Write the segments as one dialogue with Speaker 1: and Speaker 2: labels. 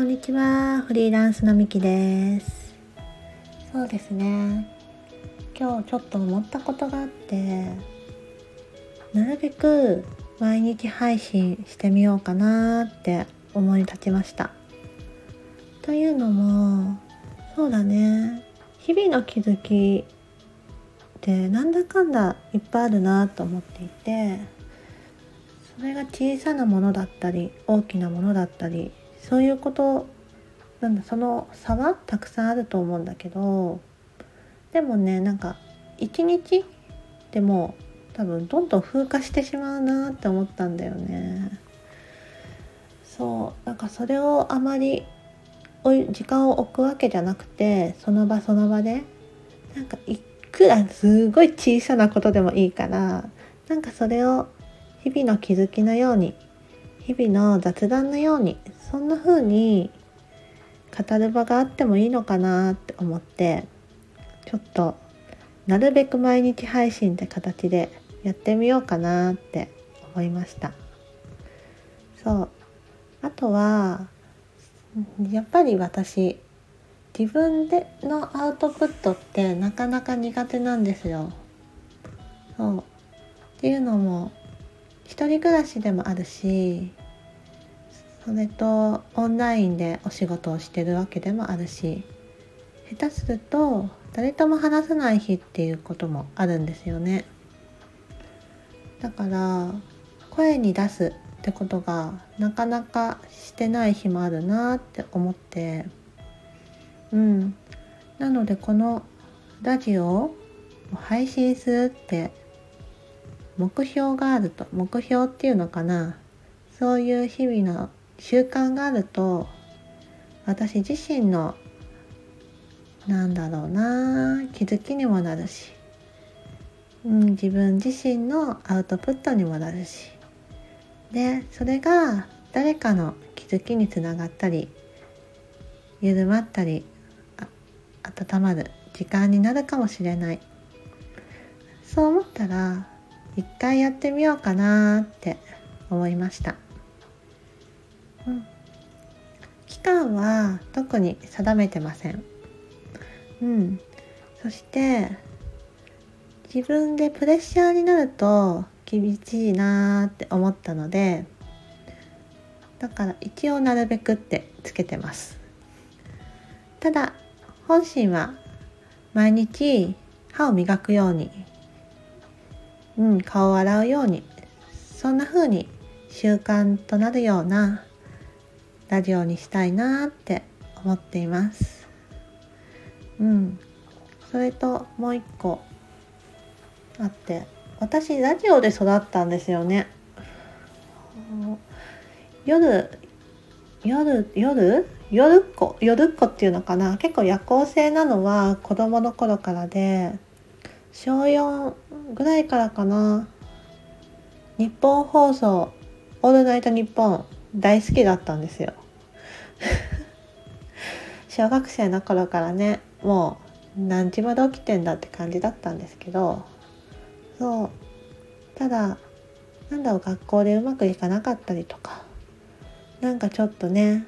Speaker 1: こんにちは。フリーランスのみきです。そうですね。今日ちょっと思ったことがあって、なるべく毎日配信してみようかなって思い立ちました。というのも、そうだね。日々の気づきってなんだかんだいっぱいあるなと思っていて、それが小さなものだったり大きなものだったりそういうことなんだその差はたくさんあると思うんだけどでもねなんか一日でも多分どんどん風化してしまうなって思ったんだよね。そうなんかそれをあまり時間を置くわけじゃなくてその場その場でなんかいくらすごい小さなことでもいいからなんかそれを日々の気づきのように日々の雑談のようにそんな風に語る場があってもいいのかなって思ってちょっとなるべく毎日配信って形でやってみようかなって思いました。そう。あとはやっぱり私自分でのアウトプットってなかなか苦手なんですよ。そう。っていうのも一人暮らしでもあるしそれとオンラインでお仕事をしてるわけでもあるし下手すると誰とも話さない日っていうこともあるんですよね。だから声に出すってことがなかなかしてない日もあるなって思ってうん。なのでこのラジオを配信するって目標があると目標っていうのかな。そういう日々の習慣があると私自身のなんだろうな気づきにもなるし、うん、自分自身のアウトプットにもなるしでそれが誰かの気づきにつながったり緩まったり温まる時間になるかもしれない。そう思ったら一回やってみようかなって思いました、うん、期間は特に定めてません。うん。そして自分でプレッシャーになると厳しいなって思ったのでだから一応なるべくってつけてます。ただ本心は毎日歯を磨くようにうん、顔を洗うようにそんな風に習慣となるようなラジオにしたいなって思っています。うん。それともう一個あって私ラジオで育ったんですよね。夜夜夜？夜っ子夜っ子っていうのかな？結構夜行性なのは子供の頃からで小4ぐらいからかな。日本放送「オールナイトニッポン」大好きだったんですよ。小学生の頃からねもう何時まで起きてんだって感じだったんですけどそうただなんだろう学校でうまくいかなかったりとかなんかちょっとね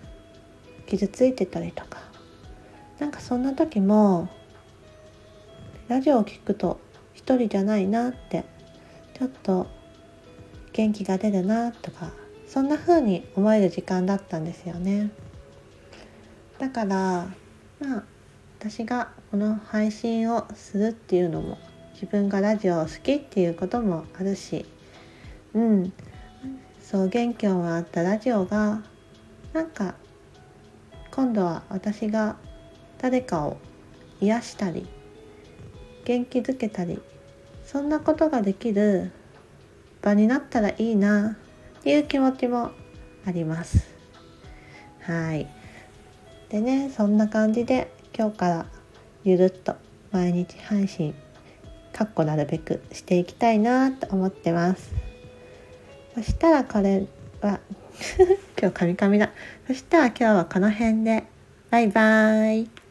Speaker 1: 傷ついてたりとかなんかそんな時もラジオを聴くと一人じゃないなってちょっと元気が出るなとかそんな風に思える時間だったんですよね。だからまあ私がこの配信をするっていうのも自分がラジオを好きっていうこともあるしうん。そう元気をもらったラジオがなんか今度は私が誰かを癒したり元気づけたりそんなことができる場になったらいいなっていう気持ちもあります。はい。でねそんな感じで今日からゆるっと毎日配信かっこなるべくしていきたいなと思ってます。そしたらこれは 今日カミカミだ。そしたら今日はこの辺でバイバーイ。